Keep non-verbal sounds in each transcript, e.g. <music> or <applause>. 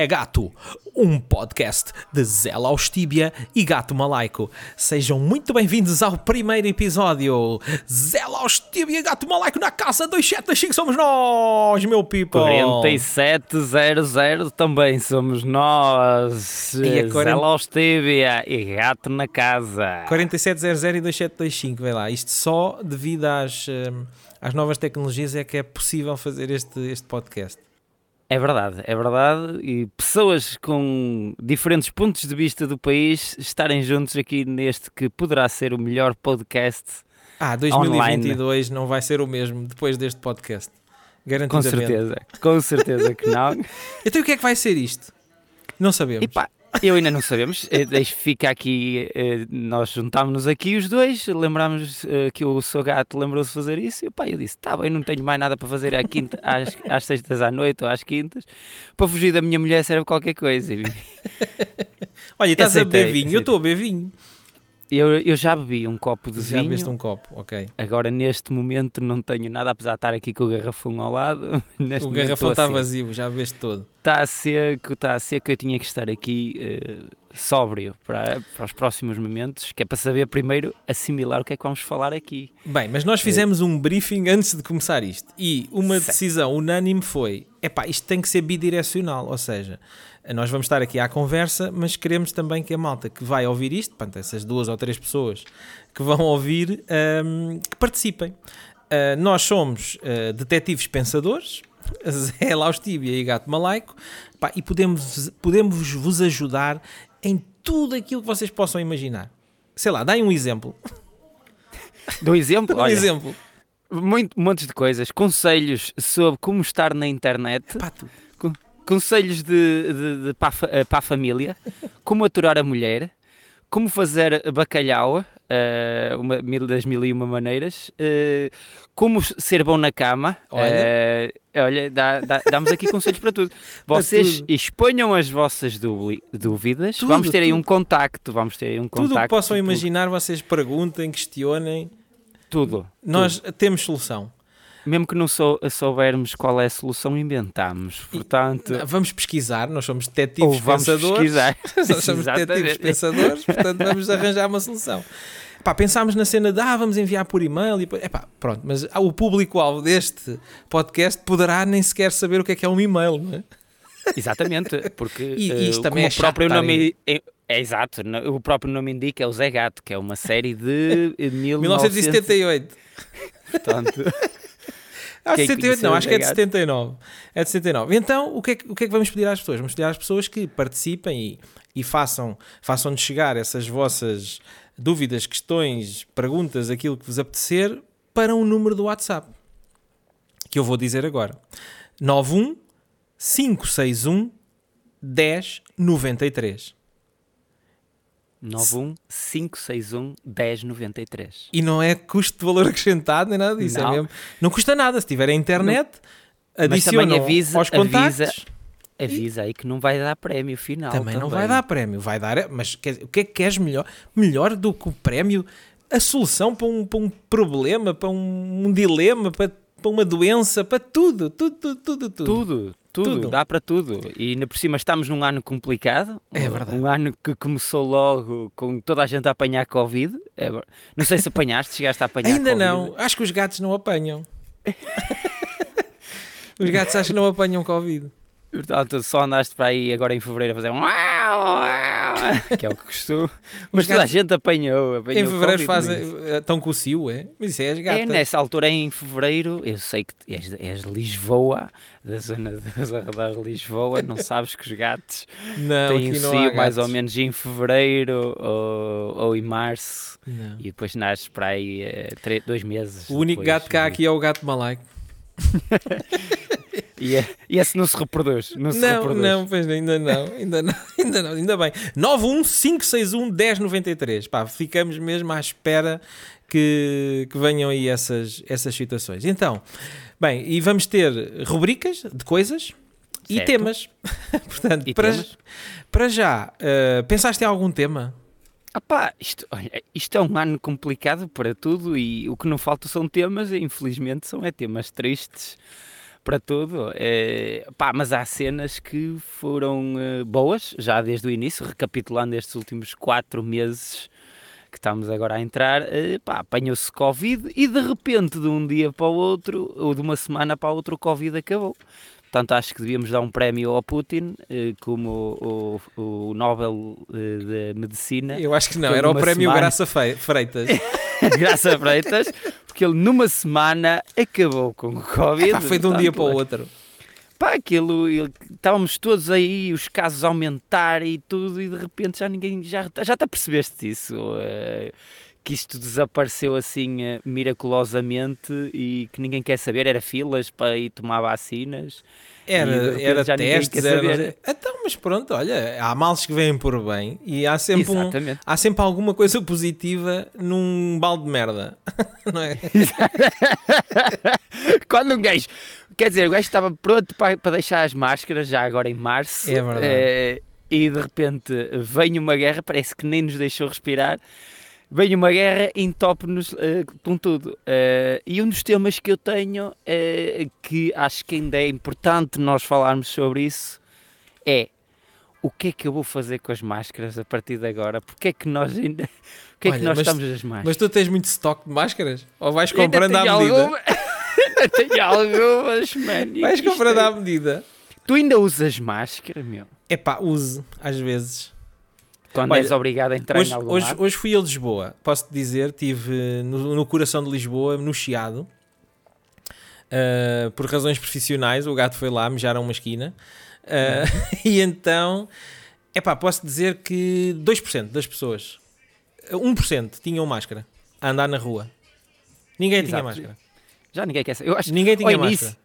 Zé Gato, um podcast de Zé Laustíbia e Gato Malaico. Sejam muito bem-vindos ao primeiro episódio. Zé Laustíbia e Gato Malaico na casa 275 somos nós, meu people. 4700 também somos nós. E a 40 Zé Laustíbia e Gato na casa. 4700 e 2725, vê lá. Isto só devido às, hum, às novas tecnologias é que é possível fazer este, este podcast. É verdade, é verdade. E pessoas com diferentes pontos de vista do país estarem juntos aqui neste que poderá ser o melhor podcast. Ah, 2022 não vai ser o mesmo depois deste podcast. Com Garantidamente. certeza, com certeza que não. <laughs> Então o que é que vai ser isto? Não sabemos. E pá, eu ainda não sabemos. Eh, Deixe fica aqui. eh, Nós juntámos-nos aqui os dois, lembrámos eh, que o seu gato lembrou-se de fazer isso. E pá, eu disse: tá bem, não tenho mais nada para fazer à quinta, às, às sextas à noite ou às quintas. Para fugir da minha mulher serve qualquer coisa. Olha, estás a beber vinho. Eu estou a beber vinho. Eu, eu já bebi um copo de Já vinho. bebeste um copo, ok. Agora, neste momento, não tenho nada, apesar de estar aqui com o garrafão ao lado. <laughs> Neste O garrafão está assim. vazio, já bebeste todo. Está seco, está seco. Eu tinha que estar aqui eh, sóbrio para, para os próximos momentos, que é para saber primeiro assimilar o que é que vamos falar aqui. Bem, mas nós fizemos um briefing antes de começar isto e uma Certo. decisão unânime foi: epá, isto tem que ser bidirecional, ou seja, nós vamos estar aqui à conversa, mas queremos também que a malta que vai ouvir isto, portanto, essas duas ou três pessoas que vão ouvir, hum, que participem. Ah, nós somos ah, detetives pensadores, <laughs> Zé Laustíbia e Gato Malaico, pá, e podemos, podemos vos ajudar em tudo aquilo que vocês possam imaginar. Sei lá, dai um exemplo. <laughs> Dou exemplo? <laughs> Um Olha, exemplo. muito, montes de coisas. Conselhos sobre como estar na internet. Pá, tu- Conselhos de, de- de- para, a, eh, para a família. Como aturar a mulher. Como fazer bacalhau. eh, uma, mil das mil e uma maneiras. eh, como ser bom na cama. Olha. eh, olha, dá- dá- damos aqui conselhos para tudo. <laughs> Vocês exponham as vossas dúvi- dúvidas. Tudo, vamos ter aí tudo. um contacto. Vamos ter aí um Tudo o contacto. que possam tudo, imaginar, vocês perguntem, questionem. Tudo. Nós temos solução. Mesmo que não sou, soubermos qual é a solução, inventamos. Portanto, Vamos pesquisar, nós somos detetives ou vamos pensadores. pesquisar. <laughs> Nós somos detetives pensadores, portanto vamos arranjar uma solução. Pá, pensámos na cena de ah, vamos enviar por e-mail e epá, pronto, mas ah, o público-alvo deste podcast poderá nem sequer saber o que é que é um e-mail, não é? Exatamente, porque <laughs> E- eh, e isto também como é o próprio nome é, exato, o próprio nome indica é o Zé Gato, que é uma série de eh, 1970. 1978. Portanto, <laughs> Ah, Quem 78 não, acho que é de Gato? 79. É de 79. Então, o que é que, o que, é que vamos pedir às pessoas? Vamos pedir às pessoas que participem e, e façam, façam-nos chegar essas vossas dúvidas, questões, perguntas, aquilo que vos apetecer, para um número do WhatsApp. Que eu vou dizer agora. 91 561 1093. 91 561 1093. E não é custo de valor acrescentado nem nada disso. É Não. mesmo. Não custa nada. Se tiver a internet, também avisa, aos contactos. avisa, avisa aí que não vai dar prémio final. Também, não vai dar prémio, vai dar. Mas o que é que queres melhor? Melhor do que o prémio? A solução para um, para um problema, para um, um dilema, para, para uma doença, para tudo, tudo, tudo, tudo. tudo. Tudo, tudo, Tudo. dá para tudo. E ainda por cima estamos num ano complicado. É verdade. Um ano que começou logo com toda a gente a apanhar Covid. É não sei se apanhaste, chegaste a apanhar Ainda Covid. não. Acho que os gatos não apanham. <laughs> os gatos acho que não apanham Covid. Portanto, só andaste para aí agora em fevereiro a fazer um que é o que costumo. <laughs> Mas toda a gente apanhou. apanhou em fevereiro fazem. isso. eh, Estão com o cio, é? Mas isso é as É gatas. nessa altura, em fevereiro, eu sei que és, és de Lisboa, da zona dos arredores de Lisboa, não <laughs> sabes que os gatos não, têm o cio mais ou menos em fevereiro ou, ou em março. Não. E depois nasce para aí eh, três, dois meses. O único depois. gato que há aqui é o gato malaico. <laughs> E, é- e esse não se reproduz. Não, se Não, reproduz. não, pois ainda não, ainda não, ainda não, <laughs> ainda bem. 915611093. Pá, ficamos mesmo à espera que, que venham aí essas, essas situações. Então, bem, e vamos ter rubricas de coisas e Certo. temas. <laughs> Portanto, E para, temas? para já, eh, pensaste em algum tema? Pá, isto, olha, isto é um ano complicado para tudo e o que não falta são temas, e infelizmente são é temas tristes para tudo. É, mas há cenas que foram uh, boas, já desde o início, recapitulando estes últimos quatro meses que estamos agora a entrar, uh, apanhou-se Covid e de repente, de um dia para o outro, ou de uma semana para o outro, o Covid acabou. Portanto, acho que devíamos dar um prémio ao Putin, como o, o, o Nobel de Medicina. Eu acho que não, era o prémio semana... Graça Freitas. <laughs> Graça Freitas, porque ele numa semana acabou com o Covid. Epá, foi de um dia para o outro. Pá, aquilo, ele, estávamos todos aí, os casos a aumentar e tudo, e de repente já ninguém, já, já te apercebeste disso? Que isto desapareceu assim uh, miraculosamente e que ninguém quer saber, era filas para ir tomar vacinas. Era, era testes, era... Então, mas pronto, olha, há males que vêm por bem e há sempre, um, há sempre alguma coisa positiva num balde de merda, <laughs> não é? <laughs> Quando um gajo, quer dizer, o gajo estava pronto para, para deixar as máscaras já agora em março. É verdade. É, e de repente vem uma guerra, parece que nem nos deixou respirar vem uma guerra entope-nos uh, com tudo. Uh, e um dos temas que eu tenho, uh, que acho que ainda é importante nós falarmos sobre isso, é o que é que eu vou fazer com as máscaras a partir de agora? Porque é que nós ainda. <laughs> O que é que nós mas, estamos as máscaras? Mas tu tens muito estoque de máscaras? Ou vais comprando à medida? Alguma... <laughs> tenho algumas, man. Vais comprando à medida. Tu ainda usas máscara, meu? É pá, uso, às vezes. Quando Olha, és obrigado a entrar hoje, em algum hoje, hoje fui a Lisboa, posso-te dizer, estive no, no, coração de Lisboa, no Chiado, uh, por razões profissionais, o gato foi lá, mijaram uma esquina, uh, <laughs> e então, é pá, posso dizer que 2% das pessoas, 1% tinham máscara a andar na rua. Ninguém Exato. tinha máscara. Já ninguém quer saber. Eu acho ninguém tinha máscara.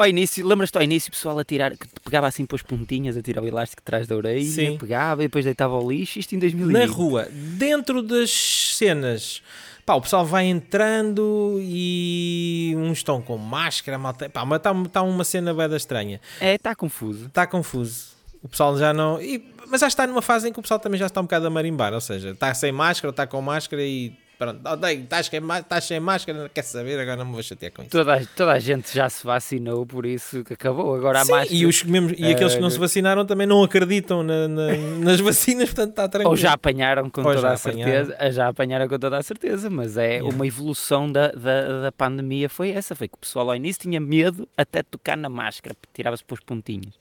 Ao início, lembras-te ao início, o pessoal a tirar, que pegava assim para as pontinhas, a tirar o elástico atrás da orelha, Sim. pegava e depois deitava ao lixo, isto em 2020. Na rua, dentro das cenas, pá, o pessoal vai entrando e uns estão com máscara, malta, pá, mas está tá uma cena bem estranha. É, está confuso. Está confuso. O pessoal já não. E, mas já está numa fase em que o pessoal também já está um bocado a marimbar, ou seja, está sem máscara, está com máscara e Pronto, estás sem, estás sem máscara, quer saber, agora não me vou chatear com isso. Toda, toda a gente já se vacinou, por isso que acabou. Agora a Sim, máscara. E, os, e aqueles que não se eh, vacinaram também não acreditam na, na, <laughs> nas vacinas, portanto está tranquilo. Ou já apanharam com Ou toda a certeza, eh, já apanharam com toda a certeza, mas é yeah. uma evolução da, da, da pandemia. Foi essa, foi que o pessoal ao início tinha medo até de tocar na máscara, tirava-se para os pontinhos.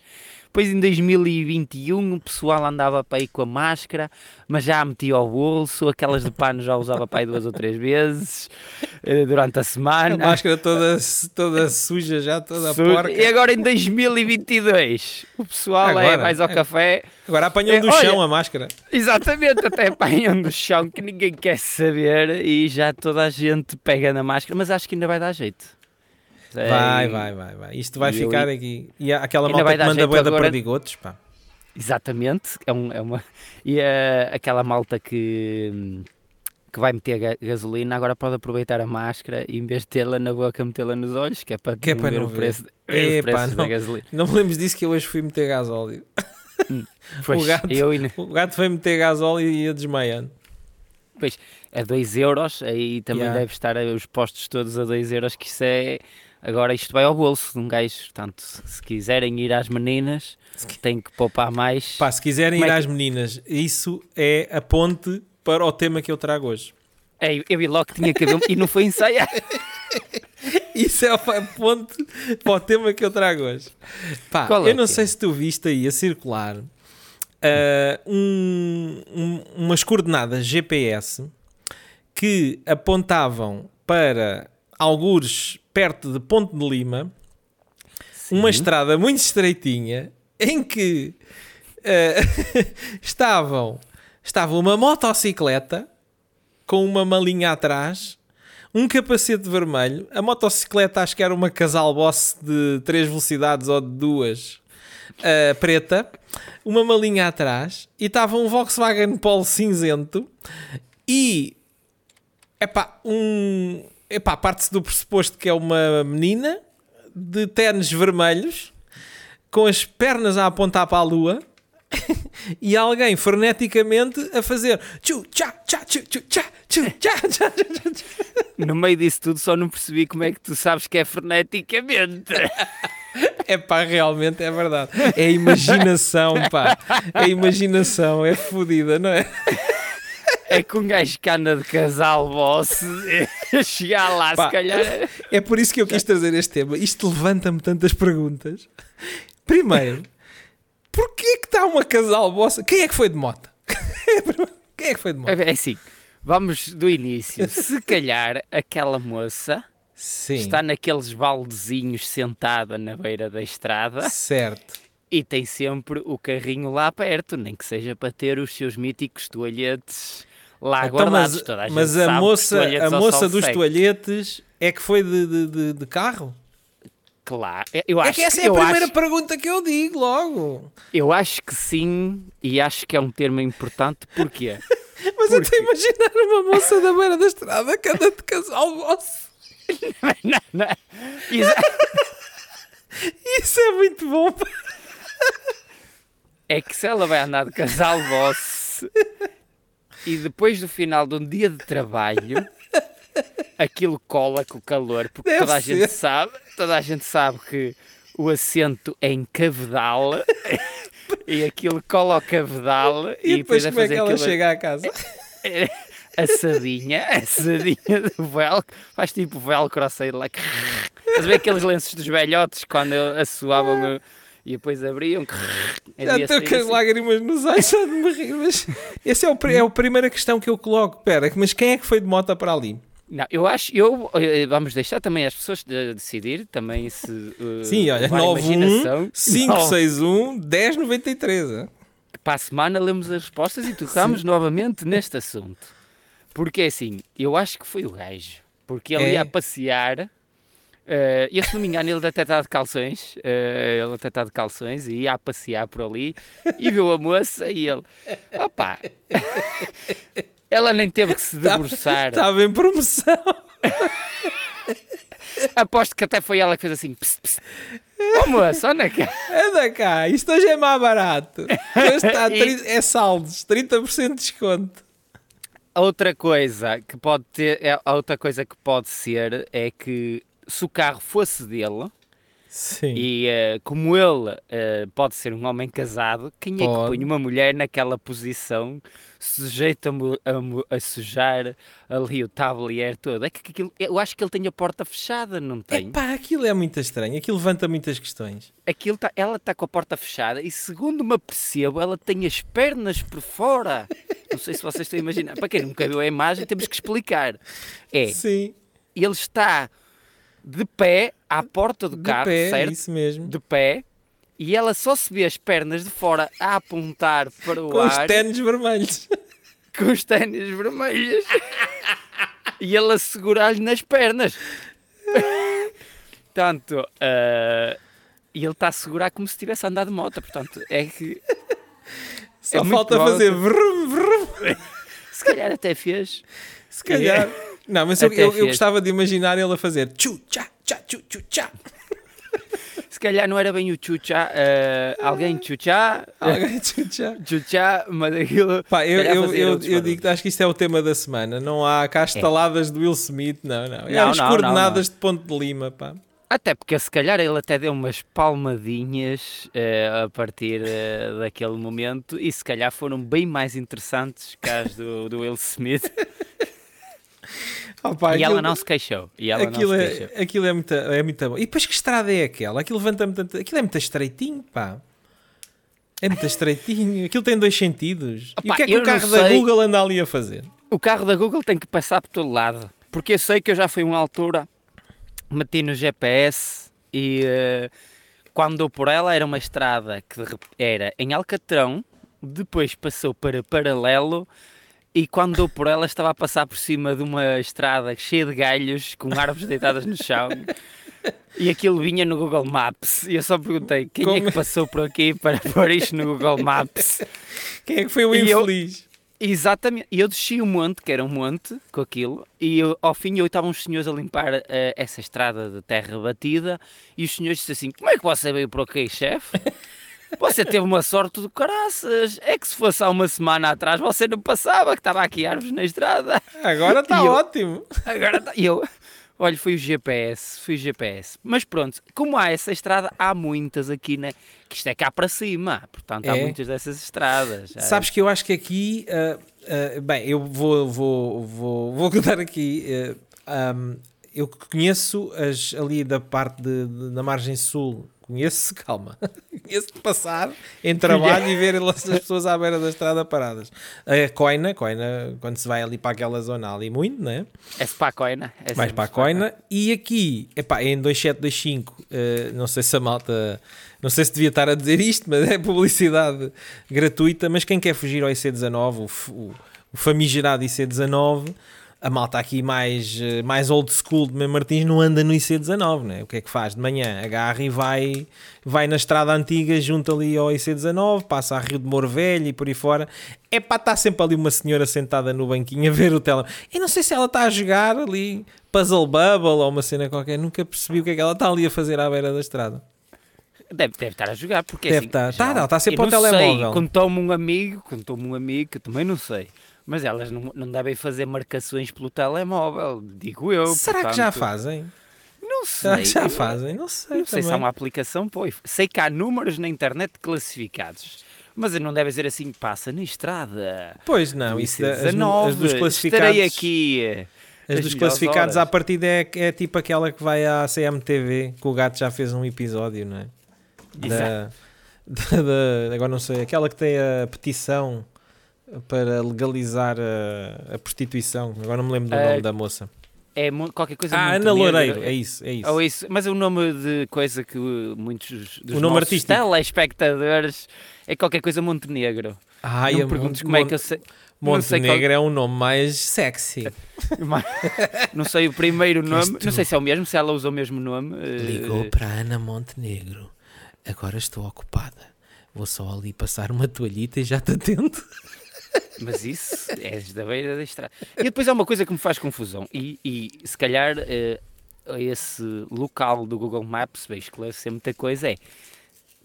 Depois em 2021 o pessoal andava para ir com a máscara, mas já a metia ao bolso, aquelas de pano já usava para aí duas ou três vezes eh, durante a semana. A máscara toda, toda suja já, toda suja. porca. E agora em 2022 o pessoal agora, é mais ao é. café. Agora apanham é, do olha, chão a máscara. Exatamente, até apanham do chão que ninguém quer saber e já toda a gente pega na máscara, mas acho que ainda vai dar jeito. Vai, vai, vai, vai. Isto vai ficar aqui. E aquela malta que manda boia agora... perdigotos, pá. Exatamente. É, um, é uma... E aquela malta que, que vai meter gasolina agora pode aproveitar a máscara e em vez de tê-la na boca, metê-la nos olhos, que é para, que é para não ver o preço, é, pá, não, da gasolina. Não me lembro disso que eu hoje fui meter gasóleo. Hum, <laughs> pois, o, gato, eu... o gato foi meter gasóleo e ia desmaiando. Pois, é 2 euros, aí também yeah. deve estar os postos todos a 2 euros, que isso é Agora isto vai ao bolso de um gajo, portanto, se quiserem ir às meninas, têm que poupar mais. Pá, se quiserem é ir às meninas, isso é a ponte para o tema que eu trago hoje. É, eu vi logo que tinha cabelo e não foi ensaiar. <laughs> Isso é a ponte para o tema que eu trago hoje. Pá, é eu não sei é? se tu viste aí a circular uh, um, um, umas coordenadas GPS que apontavam para algures perto de Ponte de Lima, Sim. uma estrada muito estreitinha em que uh, <laughs> estavam estava uma motocicleta com uma malinha atrás, um capacete vermelho, a motocicleta acho que era uma casal boss de 3 velocidades ou de duas uh, preta, uma malinha atrás e estava um Volkswagen Polo cinzento e epá, um epá, parte-se do pressuposto que é uma menina de ténis vermelhos com as pernas a apontar para a lua <laughs> e alguém freneticamente a fazer tchu, tchá, tchá, tchu, tchu, tchá, tchu, tchá, tchá, No meio disso tudo só não percebi como é que tu sabes que é freneticamente. <laughs> É pá, realmente é verdade. É a imaginação, pá. É a imaginação, é fodida, não é? É que um gajo que anda de casal, boss, <laughs> chegar lá, Pá, se calhar. É por isso que eu quis trazer este tema. Isto levanta-me tantas perguntas. Primeiro, porquê que está uma casal vossa? Quem é que foi de moto? <laughs> Quem é que foi de moto? É assim, vamos do início. Se calhar aquela moça Sim, está naqueles baldezinhos sentada na beira da estrada certo. e tem sempre o carrinho lá perto, nem que seja para ter os seus míticos toalhetes lá Então, guardados. mas Toda a, mas a moça, a moça dos seco. toalhetes é que foi de, de, de- de carro? Claro, eu É acho que essa é a primeira acho- pergunta que eu digo logo. Eu acho que sim, e acho que é um termo importante, porquê? <laughs> Mas eu estou a imaginar uma moça da beira da estrada que anda de casal vosso. não, não. Exa- Isso é muito bom. É que se ela vai andar de casal vosso <laughs> e depois do final de um dia de trabalho aquilo cola com o calor, porque Deve toda a ser. gente sabe, toda a gente sabe que o assento é em cavedal <laughs> e aquilo cola ao cavedal E, depois a como é que fazer ela aquilo- chega à casa? <laughs> assadinha, assadinha do velcro, faz tipo velcro a sair lá. Estás a ver aqueles lenços dos velhotes quando assoavam o- e depois abriam. Já Havia estou com as lágrimas nos olhos só de me rir, mas essa é, o é a primeira questão que eu coloco. Pera, mas quem é que foi de moto para ali? Não, eu acho, eu, eh, vamos deixar também as pessoas de- decidir, também se. eh, Sim, olha, levar a 91 imaginação. 561 1093. hein? Para a semana lemos as respostas e tocamos novamente neste assunto. Porque é assim, eu acho que foi o gajo. Porque ele É? ia passear. Eh, e se não me engano, ele até está de calções. eh, ele até está de calções e ia a passear por ali e viu a moça e ele. Opa! <laughs> Ela nem teve que se debruçar. Estava em promoção. <laughs> Aposto que até foi ela que fez assim. Psst, psst. Ô moça, anda cá. Anda cá, isto hoje é mais barato. A <laughs> E- é saldos, 30% de desconto. Outra coisa que pode ter, é, a outra coisa que pode ser é que se o carro fosse dele Sim. e eh, como ele eh, pode ser um homem casado, quem é que Pode. põe uma mulher naquela posição sujeita a, a sujar ali o tablier todo? É que aquilo, eu acho que ele tem a porta fechada, não tem? Epá, aquilo é muito estranho, aquilo levanta muitas questões. Aquilo tá, ela está com a porta fechada e segundo me apercebo, ela tem as pernas por fora. <laughs> Não sei se vocês estão a imaginar. Para quem nunca viu a imagem, temos que explicar. É, Sim, ele está de pé à porta do de carro, pé, certo? isso mesmo. De pé, e ela só se vê as pernas de fora a apontar para o Com os ar ténis vermelhos. com os ténis vermelhos e ele a segurar-lhe nas pernas. Portanto, eh, e ele está a segurar como se estivesse a andar de moto. Portanto, é que Só É falta fazer vrum, vrum. se calhar até fez. Se calhar. Não, mas eu, eu, eu gostava de imaginar ele a fazer tchu, tchá, tchá, tchu, tchu, tchá. <laughs> Se calhar não era bem o chuchá, eh, alguém chuchá, Alguém tchu, tchá. chuchá, <laughs> mas aquilo. Pá, eu, eu, eu, eu digo, acho que isto é o tema da semana. Não há cá estaladas do Will Smith, não, não. É Não, as não, não, coordenadas de Ponte de Lima, pá. Até porque se calhar ele até deu umas palmadinhas eh, a partir eh, daquele momento e se calhar foram bem mais interessantes que as do, do Will Smith. <laughs> Ah, pá, e ela aquilo- não se queixou. E ela aquilo, não se queixou. é, aquilo é muito, é muito bom. E depois que estrada é aquela? Aquilo levanta-me tanto. Aquilo é muito estreitinho, pá. É muito estreitinho. <laughs> Aquilo tem dois sentidos. e o que é que o carro da. Google anda ali a fazer? O carro da Google tem que passar por todo lado. Porque eu sei que eu já fui uma altura, meti no GPS e eh, quando dou por ela era uma estrada que era em Alcatrão, depois passou para Paralelo e quando dou por ela estava a passar por cima de uma estrada cheia de galhos, com árvores deitadas no chão. E aquilo vinha no Google Maps. E eu só perguntei quem é Como- que passou por aqui para pôr isto no Google Maps. Quem é que foi o E eu- infeliz? Exatamente. E eu desci o monte, que era um monte, com aquilo, e eu- ao fim eu estavam os senhores a limpar eh, essa estrada de terra batida, e os senhores disseram assim, como é que você veio por aqui, chefe? Você teve uma sorte do caraças. É que se fosse há uma semana atrás você não passava, que estava aqui árvores na estrada. Agora está eu- ótimo. Agora tá- eu, Olha, foi o GPS, foi o GPS. Mas pronto, como há essa estrada, há muitas aqui, né? Que isto é cá para cima, portanto há É. muitas dessas estradas. Já- Sabes que eu acho que aqui, ah, ah, bem, eu vou, vou, vou, vou <laughs> contar aqui. ah, ahm, eu conheço as, ali da parte de, de- da margem sul. Conheço, calma, <laughs> conheço de passar em trabalho e ver as pessoas à beira da estrada paradas. A Coina, Coina, quando se vai ali para aquela zona ali muito, né? É-se para a coina. É para a Coina. E aqui, epá, em 2725, eh, não sei se a malta, não sei se devia estar a dizer isto, mas é publicidade gratuita. Mas quem quer fugir ao IC19, o, o, o famigerado IC19, a malta aqui mais, eh, mais old school de Martins não anda no IC19, né? O que é que faz? De manhã agarra e vai, vai na estrada antiga, junto ali ao IC19, passa a Rio de Moro Velho e por aí fora. É pá, está sempre ali uma senhora sentada no banquinho a ver o telemóvel. Eu não sei se ela está a jogar ali Puzzle Bubble ou uma cena qualquer, nunca percebi o que é que ela está ali a fazer à beira da estrada. Deve, deve estar a jogar, porque Deve assim, estar. já- Tá, ela está sempre ao não telemóvel. Sei, contou-me um amigo, contou-me um amigo, que também não sei. Mas elas não, não devem fazer marcações pelo telemóvel, digo eu. Será que já portanto, fazem? Não Será sei. que já eu- fazem? Não sei. Não sei se há uma aplicação, pois. Sei que há números na internet classificados. Mas não deve dizer assim, passa na estrada. Pois não, isso da- as, IC19, as dos classificados. Estarei aqui. As as dos classificados à horas. partida é, é tipo aquela que vai à CMTV, que o gato já fez um episódio, não é? Da, <laughs> da- da- agora não sei, aquela que tem a petição para legalizar a, a prostituição. Agora não me lembro do Ah, nome da moça. É qualquer coisa Ah, Ana Montenegro. Loureiro, é isso, é isso. Ou isso, mas é o nome de coisa que uh, muitos dos O nome nossos artístico. telespectadores é qualquer coisa Montenegro. Ai, não me perguntes como é que eu sei. sei qual- Montenegro é um nome mais sexy. <laughs> Não sei o primeiro nome, não sei se é o mesmo, se ela usa o mesmo nome. eh, Ligou para Ana Montenegro. Agora estou ocupada. Vou só ali passar uma toalhita e já te atendo. Mas isso é da beira da estrada. E depois há uma coisa que me faz confusão. E, e se calhar eh, esse local do Google Maps vai esclarecer muita coisa. É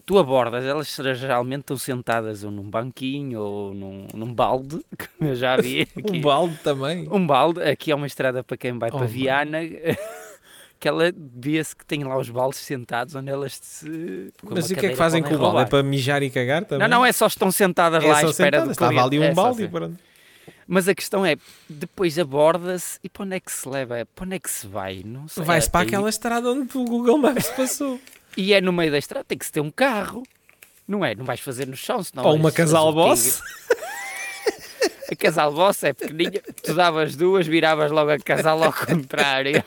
tu abordas, elas geralmente estão sentadas ou num banquinho ou num, num balde, <laughs> como eu já vi <laughs> aqui. Um balde também. Um balde, aqui há uma estrada para quem vai Oh, para. Viana. <laughs> Que ela vê-se que tem lá os baldes sentados onde elas se. Mas o que é que fazem com o balde? É para mijar e cagar também? Não, não, é só estão sentadas lá à espera sentadas. do Estava ali um É balde e assim. pronto. Mas a questão é, depois aborda-se e para onde é que se leva? Para onde é que se vai? Não sei. Vai-se para aquela estrada onde o Google Maps passou. <laughs> E é no meio da estrada, tem que se ter um carro. Não é? Não vais fazer no chão, senão Ou uma casal boss. <laughs> A casal boss é pequeninha, tu davas duas, viravas logo a casal ao <laughs> contrário.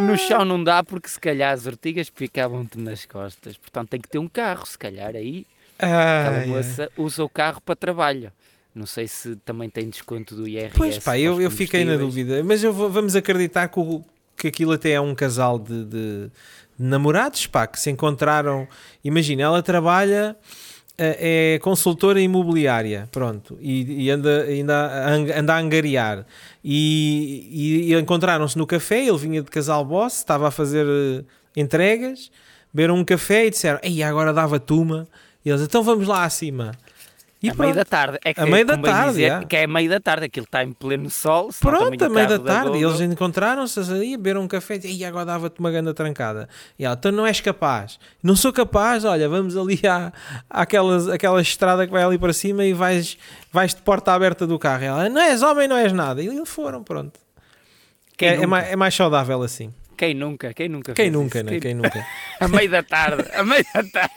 No chão não dá porque se calhar as ortigas ficavam-te nas costas. Portanto tem que ter um carro, se calhar aí aquela Ai, ai. moça usa o carro para trabalho. Não sei se também tem desconto do IRS. Pois pá, eu, eu fiquei na dúvida. Mas eu vou- vamos acreditar que, o- que aquilo até é um casal de, de namorados, pá, que se encontraram. Imagina, ela trabalha, é consultora imobiliária, pronto, e, e anda, ainda anda a angariar. E, e- e encontraram-se no café, ele vinha de casal boss, estava a fazer eh, entregas, beberam um café e disseram: Ei, agora dava tuma. E eles, então vamos lá acima. E a meio pronto. da tarde. É que, A meio da tarde, dizer que é a meio da tarde, aquilo está em pleno sol. Pronto, a meio da tarde, e Google- eles encontraram-se ali, beberam um café e agora dava-te uma grande trancada. E ela, então não és capaz. Não sou capaz, olha, vamos ali à, àquelas, àquela estrada que vai ali para cima e vais, vais de porta aberta do carro. E ela, não és homem, não és nada. E eles foram, pronto. Quem, É, é, mais, é mais saudável assim. Quem nunca? Quem nunca? Quem nunca, isso? né? Quem nunca. <laughs> A meio da tarde, a meio da tarde.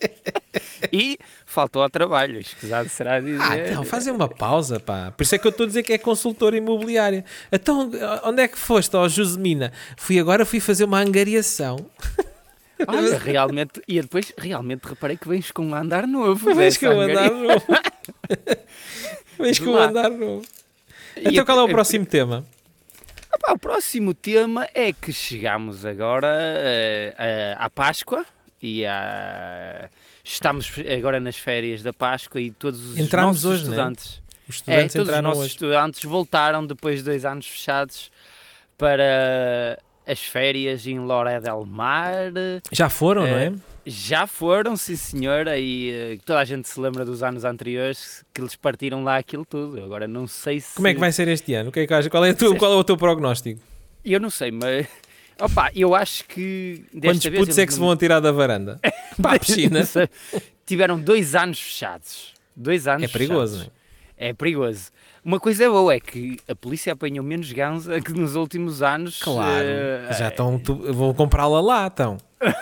<laughs> e faltou ao trabalho, escusado será dizer. Ah, então, fazer uma pausa, pá. Por isso é que eu estou a dizer que é consultora imobiliária. Então, onde é que foste, ó Josemina? Fui agora, fui fazer uma angariação. <laughs> Olha, realmente, e eu depois realmente reparei que vens com um andar novo. Dessa que eu andar novo. <laughs> Que eu Lá. andar novo. E Então qual é o eu- próximo tema? Ah pá, o próximo tema é que chegamos agora eh, eh, à Páscoa e à... estamos agora nas férias da Páscoa e todos os Entramos nossos hoje, né? estudantes, Os é, estudantes todos os nossos hoje. estudantes voltaram depois de dois anos fechados para as férias em Loré del Mar. Já foram, não é? Já foram, sim senhora, e eh, toda a gente se lembra dos anos anteriores que eles partiram lá aquilo tudo. Agora não sei se. Como é que vai ser este ano? É? Qual é, tu, qual é o teu prognóstico? Eu não sei, mas. Opa, eu acho que. Quantos vez, putos é que se vão atirar da varanda? <laughs> <laughs> Para a piscina? Tiveram dois anos fechados. Dois anos É perigoso, fechados. é? É perigoso. Uma coisa boa é que a polícia apanhou menos ganza que nos últimos anos. Claro, uh, já estão. Tu, vou comprá-la lá, então. <laughs>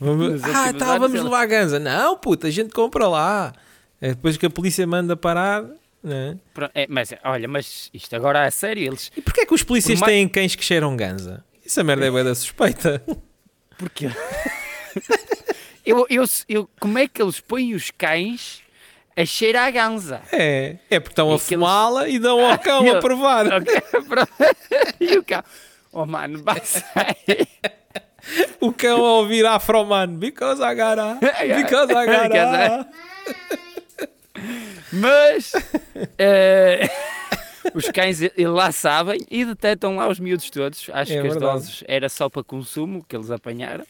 Vamos, ah, tá, vamos ela... levar a ganza. Não, puta, a gente compra lá. É depois que a polícia manda parar. Né? É, mas olha, mas isto agora é sério. Eles... E porquê é que os polícias têm cães que cheiram ganza? Isso a merda é bem da suspeita. Porquê? <laughs> eu, eu, eu, como é que eles põem os cães a cheirar a ganza? É, é porque estão e a fumá-la eles... e dão ao cão <laughs> a provar. <laughs> <laughs> e o cão, oh mano, vai sair. O cão a ouvir Afroman, because I gotta, because I gotta. Mas uh, os cães lá sabem e detectam lá os miúdos todos. Acho é que verdade. as doses era só para consumo que eles apanharam.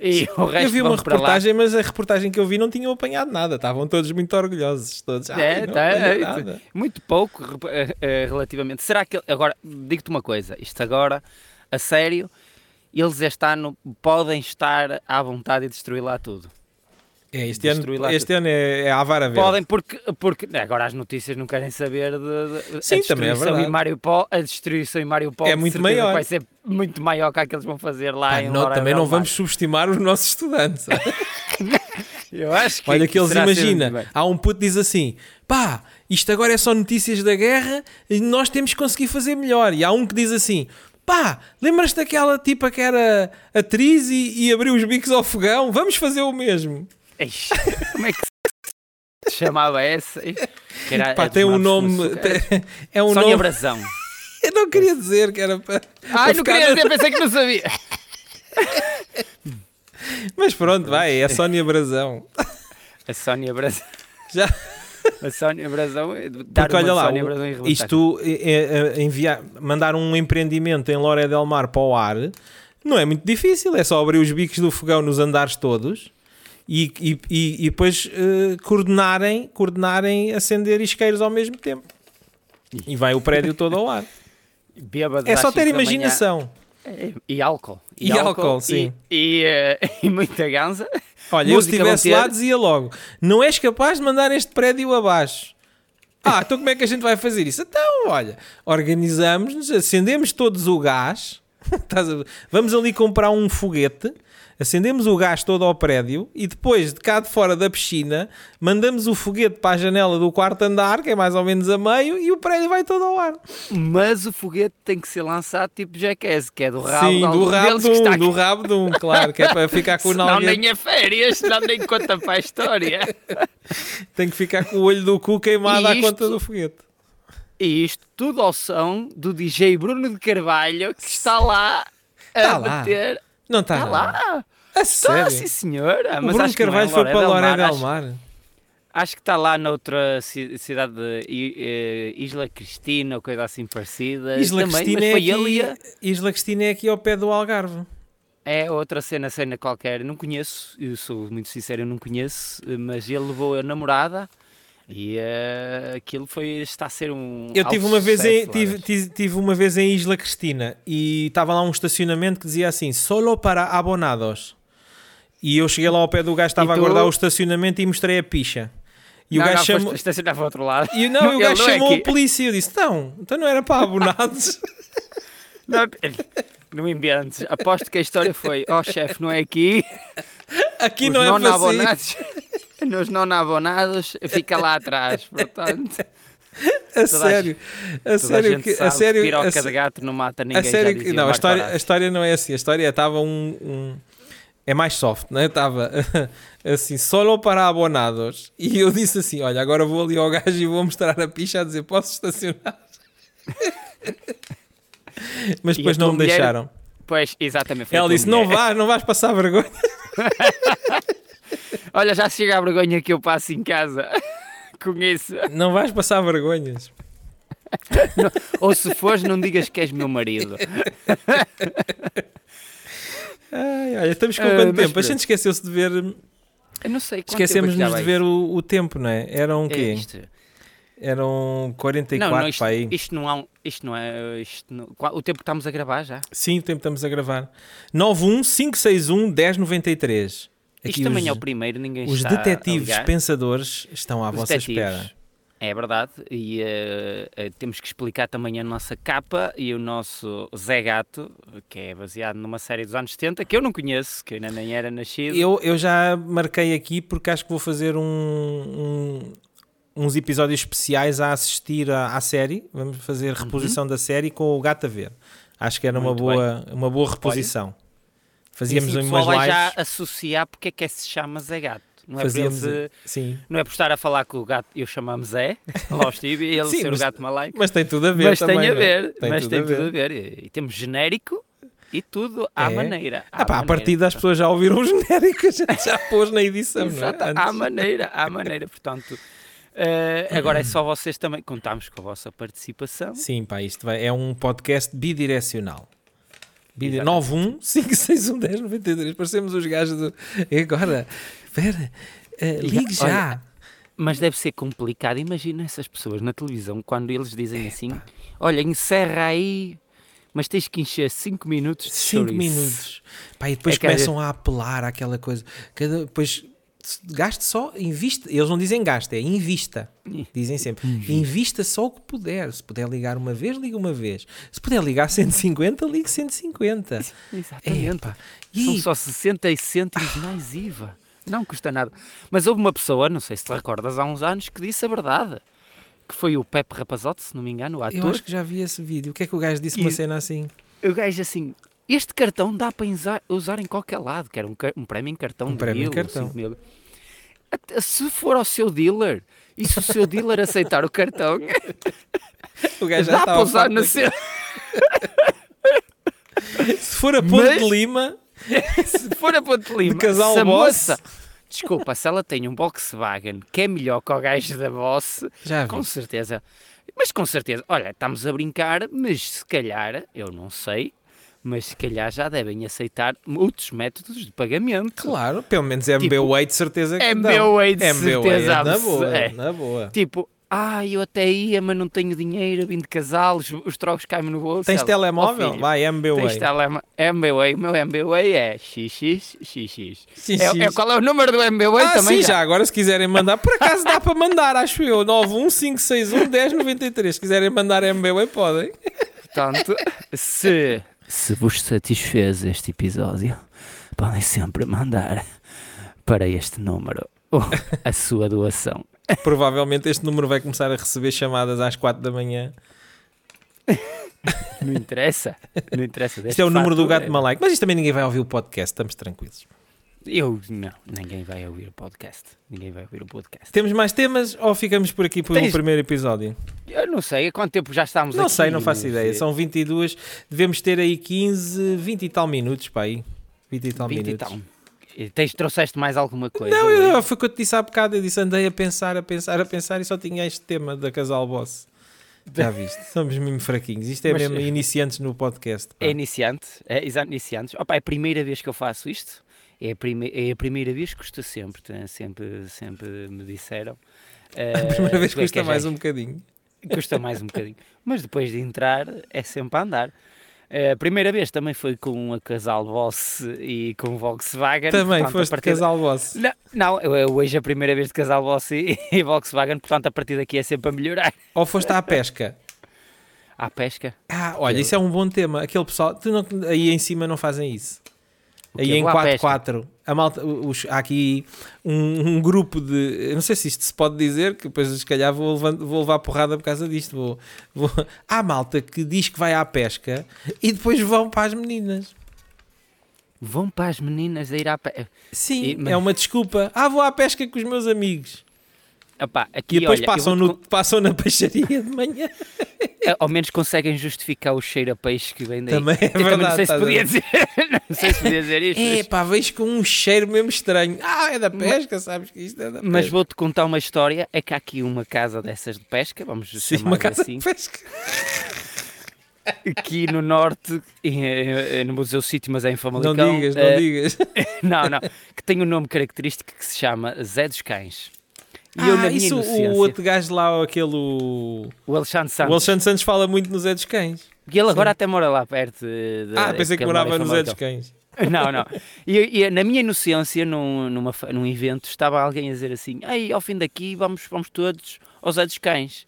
E <laughs> o resto eu vi uma reportagem, mas a reportagem que eu vi não tinham apanhado nada. Estavam todos muito orgulhosos. Todos. É, tá, é, muito pouco uh, relativamente. Será que agora digo-te uma coisa? Isto agora a sério eles este ano podem estar à vontade de destruir lá tudo. É, este ano, este ano é, é a vara verde. Podem, porque, porque agora as notícias não querem saber de, de Sim, a também é verdade. Em Mariupol, a destruição em Mariupol é muito maior. vai ser muito maior que a que eles vão fazer lá Pá, em não, Também não vamos subestimar os nossos estudantes. <laughs> Eu acho que Olha que eles imagina, há um puto que diz assim, pá, isto agora é só notícias da guerra e nós temos que conseguir fazer melhor. E há um que diz assim, Pá, lembras-te daquela tipa que era atriz e, e, abriu os bicos ao fogão? Vamos fazer o mesmo. Eish, como é que se chamava essa? Que era, Pá, tem um nome. Tem, é um Sónia nome... Brasão. <laughs> Eu não queria dizer que era para. Ai, não queria dizer, pensei que não sabia. <laughs> Mas pronto, vai, é a Sónia Brasão. A Sónia Brasão. Já. A Sónia Brasão, Porque olha lá, isto é, é, enviar, mandar um empreendimento em Loré del Mar para o ar não é muito difícil, é só abrir os bicos do fogão nos andares todos e, e, e, e depois uh, coordenarem, coordenarem acender isqueiros ao mesmo tempo. E vai o prédio todo ao ar. <laughs> é só ter imaginação. E, e álcool. E, e álcool, álcool, sim. E, uh, <laughs> e muita ganza. Olha, eu se estivesse lá dizia logo: não és capaz de mandar este prédio abaixo. Ah, então como é que a gente vai fazer isso? Então, olha, organizamos-nos, acendemos todos o gás, <laughs> vamos ali comprar um foguete acendemos o gás todo ao prédio e depois, de cá de fora da piscina, mandamos o foguete para a janela do quarto andar, que é mais ou menos a meio, e o prédio vai todo ao ar. Mas o foguete tem que ser lançado tipo Jackass, que é do rabo Sim, do rabo de um, está... do rabo de um, claro, que é para ficar com o Não nem é férias, não nem conta para a história. <laughs> tem que ficar com o olho do cu queimado isto... à conta do foguete. E isto tudo ao som do DJ Bruno de Carvalho que está lá a bater lá. Não está. Está lá. A sério? sim, senhora. O Mas Bruno Carvalho é foi para Loré del Mar. Acho, acho, que está lá noutra cidade de eh, Isla Cristina ou coisa assim parecida. Isla Também, Cristina é aqui, a... Isla Cristina é aqui ao pé do Algarve. É outra cena, cena qualquer. Não conheço, eu sou muito sincero, eu não conheço, mas ele levou a namorada e uh, aquilo foi, está a ser um. Eu tive uma, vez em, tive, tive, tive, uma vez em Isla Cristina e estava lá um estacionamento que dizia assim: solo para abonados. E eu cheguei lá ao pé do gajo, estava tu... a guardar o estacionamento e mostrei a picha. E não, o gajo chamou. Estacionava outro lado. E, não, <laughs> o gajo chamou é o polícia. Eu disse: não, então não era para abonados. <laughs> não, não inventes. Aposto que a história foi: ó oh, chefe, não é aqui. <laughs> Aqui Os não é para abonados. Nos não abonados fica lá atrás, portanto. A sério, a, a sério, a que, a sério, piroca a, de gato não mata ninguém. A sério que, não, a história, a história não é assim. A história estava um, um, é mais soft, não é? Estava <laughs> assim, solo para abonados. E eu disse assim: Olha, agora vou ali ao gajo e vou mostrar a picha a dizer: Posso estacionar? <laughs> Mas depois não me mulher... deixaram. Pois, exatamente. Ela disse: mulher. Não vais, não vais passar vergonha. <laughs> Olha, já chega a vergonha que eu passo em casa <laughs> com isso. Não vais passar vergonhas. Não, <laughs> ou se fores, não digas que és meu marido. <laughs> Ai, olha, estamos com Ah, quanto tempo? A gente pronto. esqueceu-se de ver. Eu não sei Esquecemos-nos é de ver o, o tempo, não é? Eram o É quê? isto. Eram 44 Não, não, isto, para aí. isto não há um, isto não é, isto não- qual- o tempo que estamos a gravar já. Sim, o tempo que estamos a gravar. 91561 1093. Isto também os, é o primeiro, ninguém os detetives pensadores estão à Os vossa detetives. espera. É verdade, e eh, eh, temos que explicar também a nossa capa e o nosso Zé Gato, que é baseado numa série dos anos 70, que eu não conheço, que ainda nem era nascido. Eu, eu já marquei aqui porque acho que vou fazer um, um- uns episódios especiais a assistir à, à série. Vamos fazer reposição da série com o gato a ver. Acho que era uma boa, uma boa reposição. Fazíamos e assim, umas lives. já associar porque é que é se chama Zé Gato. Não é, por Fazíamos, ele se- sim. não é por estar a falar com o gato e eu chamar-me Zé, <laughs> lá estive, e ele Sim, ser mas- o gato malaico. Mas tem tudo a ver Mas também. tem a é? ver, Tem mas tudo tem a tudo a ver. E, e temos genérico e tudo à É. maneira. Ah, pá, a maneira. partir das pessoas já ouviram o genérico, a gente já <laughs> pôs na edição, é? Exato, Antes. à maneira, à maneira, portanto. eh, agora é só vocês também, contamos com a vossa participação. Sim, pá, isto vai, é um podcast bidirecional. Bide... Exatamente. 91 561 1093. Parecemos os gajos do. E agora, espera, eh, ligue já. Olha, Mas deve ser complicado. Imagina essas pessoas na televisão quando eles dizem assim: Olha, encerra aí, mas tens que encher 5 minutos de 5 chouriço." minutos. Pá, e depois É que às começam a apelar àquela coisa. Cada, depois gaste só, invista. Eles não dizem gaste, é invista. Dizem sempre, invista só o que puder. Se puder ligar uma vez, liga uma vez. Se puder ligar 150, ligue 150. <laughs> Exatamente. Epá, São e só 60 cêntimos mais IVA. Não custa nada. Mas houve uma pessoa, não sei se te recordas, há uns anos, que disse a verdade. Que foi o Pepe Rapazote, se não me engano, o eu ator. acho que já vi esse vídeo. O que é que o gajo disse E- uma cena assim? O gajo assim, este cartão dá para usar, em qualquer lado, que era um, um prémio em cartão Um de prémio em mil, cartão. cinco mil. Se for ao seu dealer, e se o seu dealer aceitar o cartão, <laughs> O gajo <laughs> já dá para usar de- seu... <laughs> Se for a Ponte Mas- de Lima, Se for a Ponte Lima, De casal se a Boss. moça... Desculpa, se ela tem um Volkswagen que é melhor que o gajo da Boss, com certeza. Mas com certeza, olha, estamos a brincar, mas se calhar, eu não sei, mas se calhar já devem aceitar outros métodos de pagamento. Claro, pelo menos MBWay de certeza que MBWay de dão. MBWay certeza é na boa, é. na boa. Tipo, ah, eu até ia, mas não tenho dinheiro, vim de casal, os, os trocos caem no bolso. Tens Ela, telemóvel? "Oh, filho, Vai, MBWay. Tens telemóvel. MBWay, o meu MBWay é XXXX. Sim, É, é, qual é o número do MBWay Ah, também? sim, já. Agora se quiserem mandar, por acaso dá para mandar, acho eu. 915611093. Se quiserem mandar MBWay, podem. Portanto, se, se vos satisfez este episódio, podem sempre mandar para este número a sua doação. Provavelmente este número vai começar a receber chamadas às 4 da manhã. Não interessa. Não interessa. Isto é o número do gato é- malaico. Mas isto também ninguém vai ouvir o podcast, estamos tranquilos. Eu não, ninguém vai ouvir o podcast. Ninguém vai ouvir o podcast. Temos mais temas ou ficamos por aqui pelo Tens- primeiro episódio? Eu não sei, há quanto tempo já estamos Não aqui? sei, não faço ideia. sei. São 22, devemos ter aí 15, 20 e tal minutos para aí. 20 e tal 20 e minutos. tal. E Tens, trouxeste mais alguma coisa? Não, eu, foi o que eu te disse há bocado. Eu disse, andei a pensar, a pensar, a pensar e só tinha este tema da Casal Boss. Já viste? <laughs> Somos mesmo fraquinhos. Isto é Mas- mesmo <laughs> iniciantes no podcast. pá. É iniciante, é exato, iniciantes. Opa, é a primeira vez que eu faço isto. É a, prime é a primeira vez que custa sempre, sempre, sempre me disseram. <laughs> A primeira vez é que custa mais um bocadinho. Custa mais um bocadinho. Mas depois de entrar, é sempre a andar. A primeira vez também foi com a casal Boss e com o Volkswagen. Também portanto, foste partir- Casal Boss. Não, não, eu- eu hoje é a primeira vez de casal Boss e, e Volkswagen, portanto a partir daqui é sempre a melhorar. Ou foste à pesca. À pesca. Ah, olha, isso é um bom tema. Aquele pessoal, tu não- aí em cima não fazem isso. Aí em Vou à pesca. 4-4, a malta, os- há aqui um, um grupo de. Não sei se isto se pode dizer, que depois se calhar vou, levan- vou levar porrada por causa disto. Vou, vou- <laughs> Há malta que diz que vai à pesca e depois vão para as meninas. Vão para as meninas a ir à pesca. Sim, E- mas- é uma desculpa. Ah, vou à pesca com os meus amigos. Epá, aqui, E depois olha, passam, no, passam na peixaria de manhã. con- Ao menos conseguem justificar o cheiro a peixe que vem daí. Também é Eu também verdade. não sei se a podia dizer, <laughs> não sei se podia dizer isto. É mas- pá, vejo com um cheiro mesmo estranho. Ah, é da pesca, sabes que isto é da Mas pesca. vou-te contar uma história. É que há aqui uma casa dessas de pesca, vamos Sim, chamar uma casa assim. de pesca. aqui no norte, no Museu Sítio, mas é em Famalicão. Não digas, não eh, digas. <laughs> não, não, que tem um nome característico que se chama Zé dos Cães. E ah, eu, na minha isso o outro gajo lá, aquele. O, o Alexandre o Santos, Alexandre Santos fala muito no Zé dos Cães. e ele agora até mora lá perto. de- Ah, pensei que morava no Zé dos. Cães. <laughs> Não, não. E, e na minha inocência, num, numa, num evento, estava alguém a dizer assim: Ei, ao fim daqui vamos, vamos todos ao Zé dos Cães.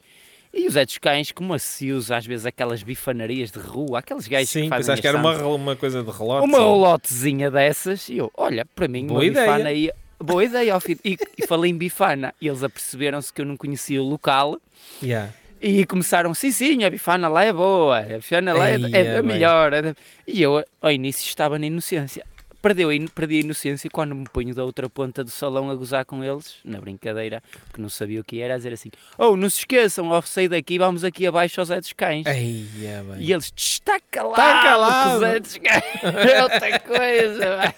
E o Zé dos Cães, como se usa às vezes aquelas bifanarias de rua, aqueles gajos Sim, que fazem pensaste que era uma, uma coisa de relógio. uma sim. rolotezinha dessas, e eu, olha, para mim, Boa uma ideia. bifana aí. Boa ideia, ao fim. E, e falei em bifana. E eles aperceberam-se que eu não conhecia o local Yeah. e começaram, sim, sim, a bifana lá é boa, a bifana lá é, Eia, é a bem. melhor. é da-" E eu, ao início, estava na inocência. Perdeu, perdi a inocência quando me ponho da outra ponta do salão a gozar com eles, na brincadeira, porque não sabia o que era, a dizer assim: Oh, não se esqueçam, ao sair daqui, vamos aqui abaixo aos Zé dos Cães. Eia. E eles, "Tch, está calado, Tá calado." Zé dos Cães é <laughs> outra coisa. vai."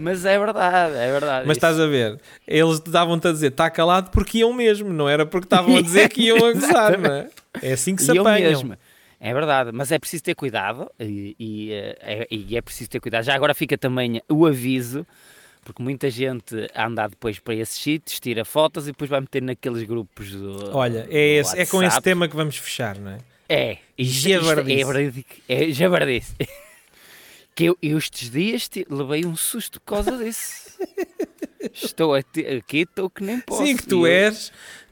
Mas é verdade, é verdade. Mas Isso- estás a ver, eles davam-te a dizer está calado porque iam mesmo, não era porque estavam a dizer que iam a gozar, não é? É assim que se E apanham. É verdade, mas é preciso ter cuidado e, e, eh, é, e é preciso ter cuidado. Já agora fica também o aviso, porque muita gente anda depois para esses sítios, tira fotos e depois vai meter naqueles grupos do. Olha, é, esse, é com esse tema que vamos fechar, não é? É, isto, isto Jabardice. é verídico, é jabardice. <laughs> Que eu, eu estes dias levei um susto por causa disso. <laughs> Estou aqui, estou que nem posso. Sim, que tu E eu- és,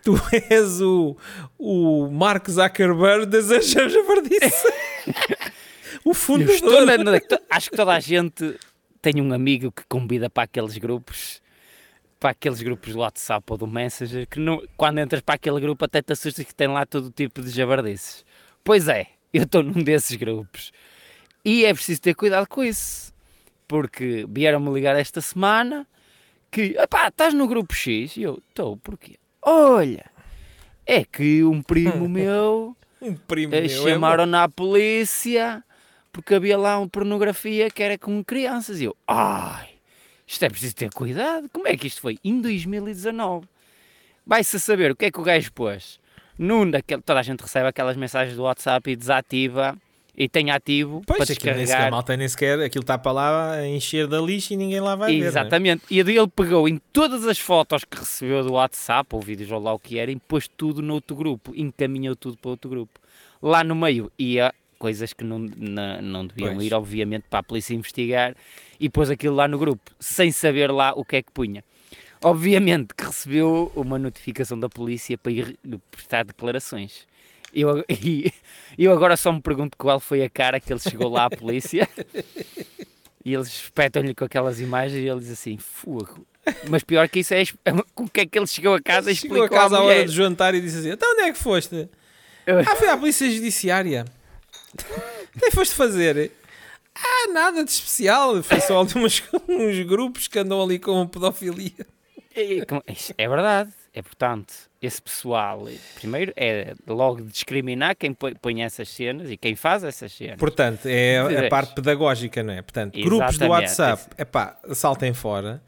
tu <laughs> és o, o Mark Zuckerberg das Javardice. o Eu estou fundador. na- na- acho que toda a gente tem um amigo que convida para aqueles grupos, para aqueles grupos do WhatsApp ou do Messenger, que não- quando entras para aquele grupo até te assustas que tem lá todo tipo de jabardices. Pois é, eu estou num desses grupos. E é preciso ter cuidado com isso. Porque vieram-me ligar esta semana que, epá, estás no grupo X? E eu, estou, porquê? Olha, é que um primo <laughs> meu Um primo eh, meu. é chamaram na polícia porque havia lá uma pornografia que era com crianças. E eu, ai, isto é preciso ter cuidado. Como é que isto foi? Em 2019. Vai-se saber o que é que o gajo pôs. Num daquele, toda a gente recebe aquelas mensagens do WhatsApp e desativa e tem ativo Pois, para nem sequer, a descarregar. malta nem sequer, aquilo está para lá a encher da lixa e ninguém lá vai ver. não é? Exatamente. E daí ele pegou em todas as fotos que recebeu do WhatsApp, ou vídeos ou lá o que era, e pôs tudo no outro grupo, encaminhou tudo para outro grupo. Lá no meio ia coisas que não, não, não deviam Pois. ir, obviamente, para a polícia investigar, e pôs aquilo lá no grupo, sem saber lá o que é que punha. Obviamente que recebeu uma notificação da polícia para ir prestar declarações. Eu, <laughs> e, eu agora só me pergunto qual foi a cara que ele chegou lá à polícia <laughs> e eles espetam-lhe com aquelas imagens e ele diz assim, fogo. Mas pior que isso é <laughs> com o que é que ele chegou a casa e Chegou a explicou casa à à hora de jantar e disse assim: Então onde é que foste? Ah, fui à Polícia Judiciária. O que é que foste fazer? Ah, nada de especial. Foi só ali uns, grupos que andam ali com pedofilia. Como- isso É verdade. É portanto, esse pessoal, primeiro, é logo discriminar quem põe, essas cenas e quem faz essas cenas. Portanto, é a parte pedagógica, não é? Portanto, grupos do Exatamente. WhatsApp, é pá, saltem fora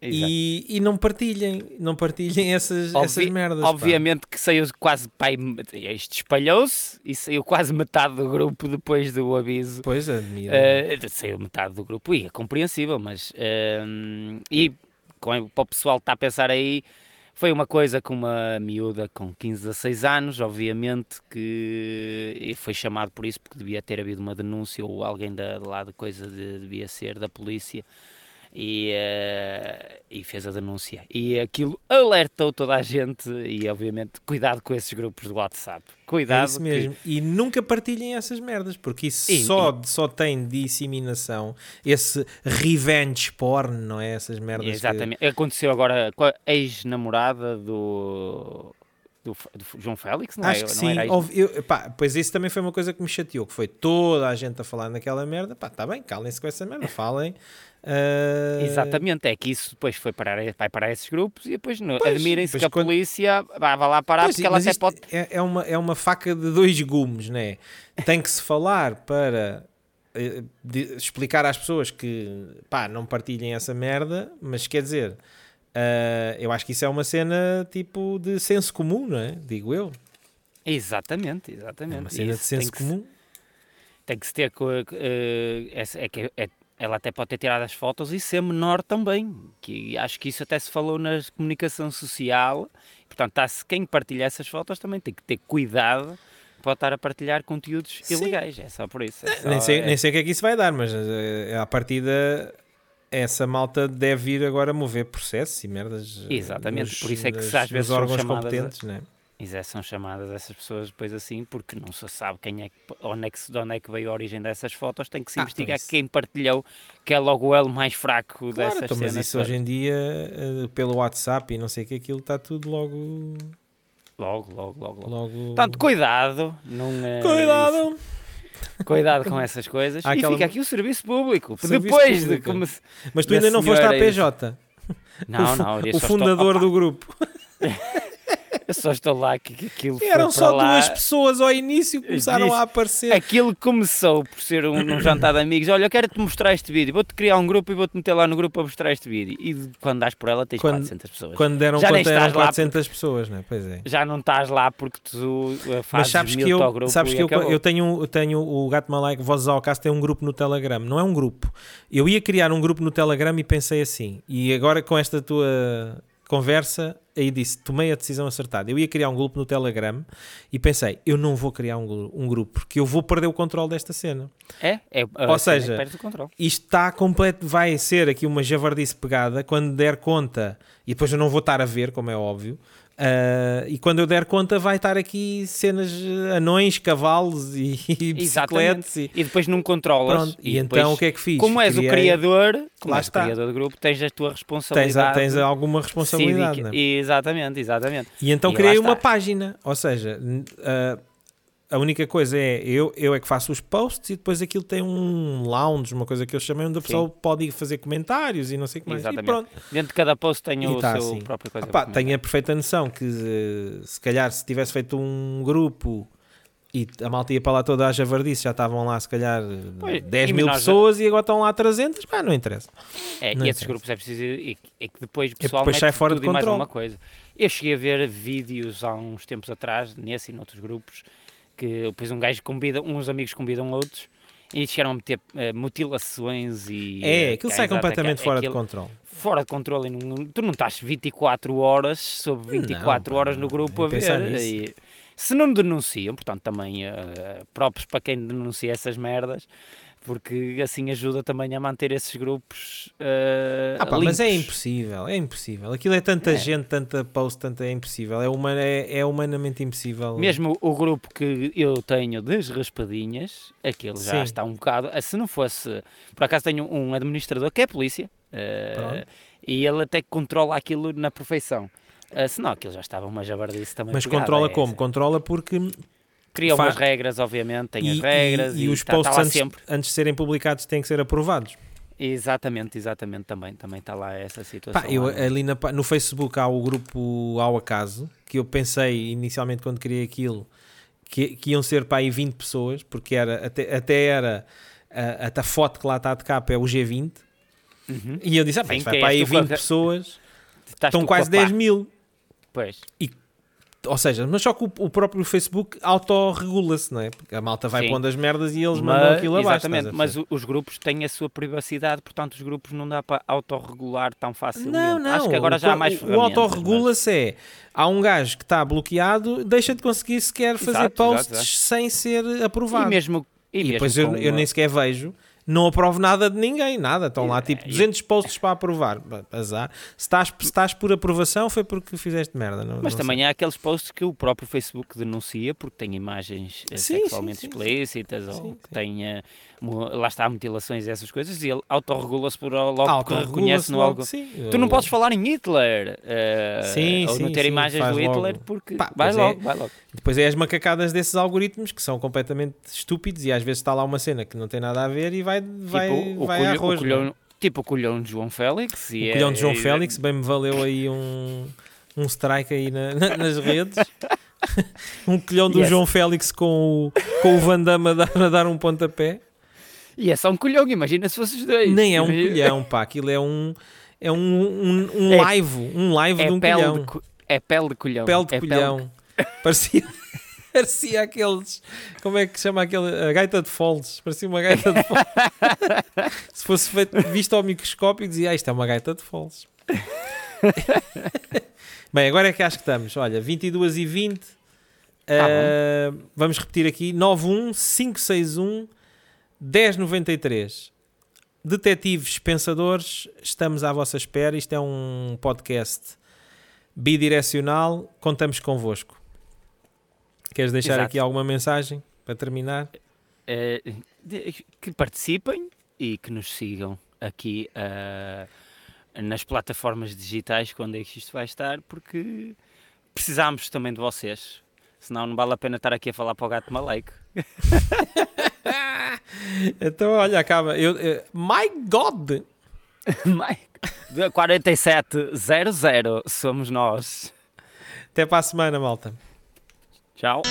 e, e não partilhem, não partilhem essas, essas Obvi- merdas. pá. Obviamente que saiu quase, pai, isto espalhou-se e saiu quase metade do grupo depois do aviso. Pois, admiro. Eh, saiu metade do grupo e é compreensível, mas eh, e com- para o pessoal que está a pensar aí, foi uma coisa com uma miúda com 15 a 6 anos, obviamente, que foi chamado por isso porque devia ter havido uma denúncia ou alguém da, lá de coisa de- devia ser da polícia e, eh, e fez a denúncia. E aquilo alertou toda a gente e, obviamente, cuidado com esses grupos do WhatsApp. Cuidado. É isso que- mesmo. E nunca partilhem essas merdas, porque isso E- só, só tem disseminação, esse revenge porn, não é? Essas merdas. que- Exatamente. Aconteceu agora com a ex-namorada do, do, do João Félix, não é? Acho que Não sim. era Houve- eu- pá, pois isso também foi uma coisa que me chateou, que foi toda a gente a falar naquela merda. Pá, tá bem, calem-se com essa merda, falem. Ah, Exatamente, é que isso depois foi parar, vai parar esses grupos e depois admirem-se que a quando- polícia vai, lá parar Pois, porque ela até pode. é, é uma, é uma faca de dois gumes, né? Tem que se falar para eh, explicar às pessoas que pá, não partilhem essa merda, mas quer dizer, ah, eu acho que isso é uma cena tipo de senso comum, não é? Digo eu. Exatamente, É exatamente. uma cena de Isso tem senso que- comum. tem que se ter. essa- é que é- ela até pode ter tirado as fotos e ser menor também. Que acho que isso até se falou na comunicação social. Portanto, tá-se- quem partilha essas fotos também tem que ter cuidado para estar a partilhar conteúdos Sim. ilegais. É só por isso. é só- Nem sei, é- nem sei o que é que isso vai dar, mas eh, à partida essa malta deve ir agora mover processos e merdas. eh, Exatamente, por isso é que nos- às vezes são órgãos chamadas a- competentes, né? E já são chamadas essas pessoas depois assim, porque não se sabe quem é que, onde, é que, de onde é que veio a origem dessas fotos, tem que se Ah, investigar então isso- quem partilhou, que é logo o elo mais fraco Claro, dessas então, mas cenas. isso hoje em dia, eh, pelo WhatsApp e não sei o que, aquilo está tudo logo. Logo, logo, logo, logo. logo... Portanto, cuidado, não é Cuidado! Cuidado com essas coisas. Há e aquela- fica aqui o serviço público. Serviço Depois de público. como Mas tu da ainda não foste à. PJ, <laughs> Não, o, não, o fundador do grupo. <laughs> <laughs> Eu só estou lá que, que aquilo foi Eram só lá. duas pessoas ao início que começaram Disse- a aparecer. Aquilo começou por ser um, um jantar de amigos. Olha, eu quero-te mostrar este vídeo. Vou-te criar um grupo e vou-te meter lá no grupo para mostrar este vídeo. E quando dás por ela, tens Quando- 400 pessoas. Quando deram Já eram estás lá 400 pessoas, né? Pois é. Já não estás lá porque tu uh, fazes Mas sabes que mil ao eu, grupo sabes e que eu, eu tenho, eu tenho o Gato Malaico Vozes ao Caso tem um grupo no Telegram, não é um grupo. Eu ia criar um grupo no Telegram e pensei assim, e agora com esta tua conversa, aí disse, tomei a decisão acertada. Eu ia criar um grupo no Telegram e pensei, eu não vou criar um, um grupo, porque eu vou perder o controle desta cena. É, é, Ou seja, o controle. Isto está completo, vai ser aqui uma javardice pegada quando der conta, e depois eu não vou estar a ver, como é óbvio, ah, e quando eu der conta vai estar aqui cenas anões, cavalos e, <laughs> e bicicletas e, E depois não controlas. pronto. E, depois, então o que é que fiz? Como és Criei- o criador, como és o criador do grupo, tens a tua tens, responsabilidade. tens alguma responsabilidade, cívica. né? Exatamente, exatamente. E então E criei uma página, ou seja, ah, a única coisa é eu, eu é que faço os posts e depois aquilo tem um lounge, uma coisa que eu chamei onde a Sim. pessoa pode ir fazer comentários e não sei o que mais. E Exatamente. pronto. Dentro de cada post tem E o tá seu assim. próprio coisa. Para comentar. tenho a perfeita noção que eh, se calhar se tivesse feito um grupo e a malta ia para lá toda a javardice, já estavam lá se calhar Pois, 10 e mil já- pessoas e agora estão lá 300, pá, não interessa. É, Não e esses interessa. grupos é preciso é que depois o É pessoal depois mete sai fora de e mais controle. alguma coisa. Eu cheguei a ver vídeos há uns tempos atrás, nesse e noutros grupos, que depois um gajo convida, uns amigos convidam outros e chegaram a meter eh, mutilações e... É, eh, aquilo sai exato, completamente fora de controle. Fora de controle, tu não estás 24 horas sobre 24 Não, horas no grupo a ver. e se não denunciam, portanto também eh, próprios para quem denuncia essas merdas, porque assim ajuda também a manter esses grupos eh, Ah, pá, mas é impossível, é impossível. Aquilo é tanta É. gente, tanta post, tanta é impossível. É, humana, é, é humanamente impossível. Mesmo o grupo que eu tenho das raspadinhas, aquele já Sim. está um bocado. ah, Se não fosse. Por acaso tenho um administrador que é polícia Pronto. e ele até controla aquilo na perfeição. Uh, senão aquilo já estava uma jabardice também. Mas pegada, controla é- como? Controla porque Cria Fa- umas regras, obviamente, tem e, as regras e, e, e os tá- tá posts lá antes, sempre. antes de serem publicados têm que ser aprovados. Exatamente, exatamente, também também está lá essa situação. Pá, eu, ali na no Facebook há o grupo Ao Acaso, que eu pensei inicialmente quando criei aquilo que, que iam ser para aí 20 pessoas, porque era, até, até era a, até a foto que lá está de capa é o G20, Uhum. e eu disse, ah, pá, vai que para aí tu com a 20 ra- pessoas, Estás estão quase com a pá. 10 mil. Pois. Ou seja, mas só que o, o próprio Facebook autorregula-se, não é? Porque a malta vai Sim. pondo as merdas e eles mandam Mas, aquilo abaixo. exatamente, mas o- os grupos têm a sua privacidade, portanto os grupos não dá para autorregular tão facilmente. Não, não. Acho que agora já há o, mais o, o autorregula-se é há um gajo que está bloqueado, deixa de conseguir sequer fazer Exato, posts exato, exato. sem ser mas- aprovado. E mesmo, e E depois eu, eu nem sequer vejo, não aprovo nada de ninguém, nada. Estão lá tipo e- 200 posts para aprovar. Azar. Se estás, se estás por aprovação foi porque fizeste merda. Não, Mas não também sei. há aqueles posts que o próprio Facebook denuncia porque tem imagens eh, Sim, sexualmente sim, sim, explícitas ou que tem, eh, lá está, mutilações e essas coisas e ele autorregula-se por logo porque Autorregula-se reconhece no algo. sim. Tu não Eu- podes falar em Hitler eh, Sim, ou não sim, ter sim, imagens do Hitler logo. porque Pá, vai é. logo, vai logo. Depois é as macacadas desses algoritmos que são completamente estúpidos e às vezes está lá uma cena que não tem nada a ver e vai, vai, tipo, o vai colhão, a arroz. o não é? tipo o colhão de João Félix. E O é- colhão de João é- Félix bem me valeu aí um, um strike aí na- na- nas redes. <laughs> um colhão do Yes. João Félix com o, com o Van Damme a dar, a dar um pontapé. E é só um colhão, imagina se fosse os dois. Nem é um colhão, pá. Aquilo é um, é um, um, um É- live. Um live É de um pele colhão. de, é pele de colhão. Pele de é colhão. Parecia, <laughs> Parecia aqueles. Como é que chama aquele? A gaita de folds. Parecia uma gaita de folds. <laughs> Se fosse feito, visto ao microscópio, dizia: ah, isto é uma gaita de folds. <laughs> Bem, agora é que acho que estamos. Olha, 22 e 20. Tá Uh, vamos repetir aqui: 91 561 1093. Detetives pensadores, estamos à vossa espera. Isto é um podcast bidirecional. Contamos convosco. Queres deixar Exato. aqui alguma mensagem para terminar? De- que participem e que nos sigam aqui eh, nas plataformas digitais quando é que isto vai estar, porque precisamos também de vocês. Senão não vale a pena estar aqui a falar para o gato maleico. <laughs> Então, olha, acaba. Eu, eh, my God! <laughs> Mike. 4700 somos nós. Até para a semana, malta. Tchau.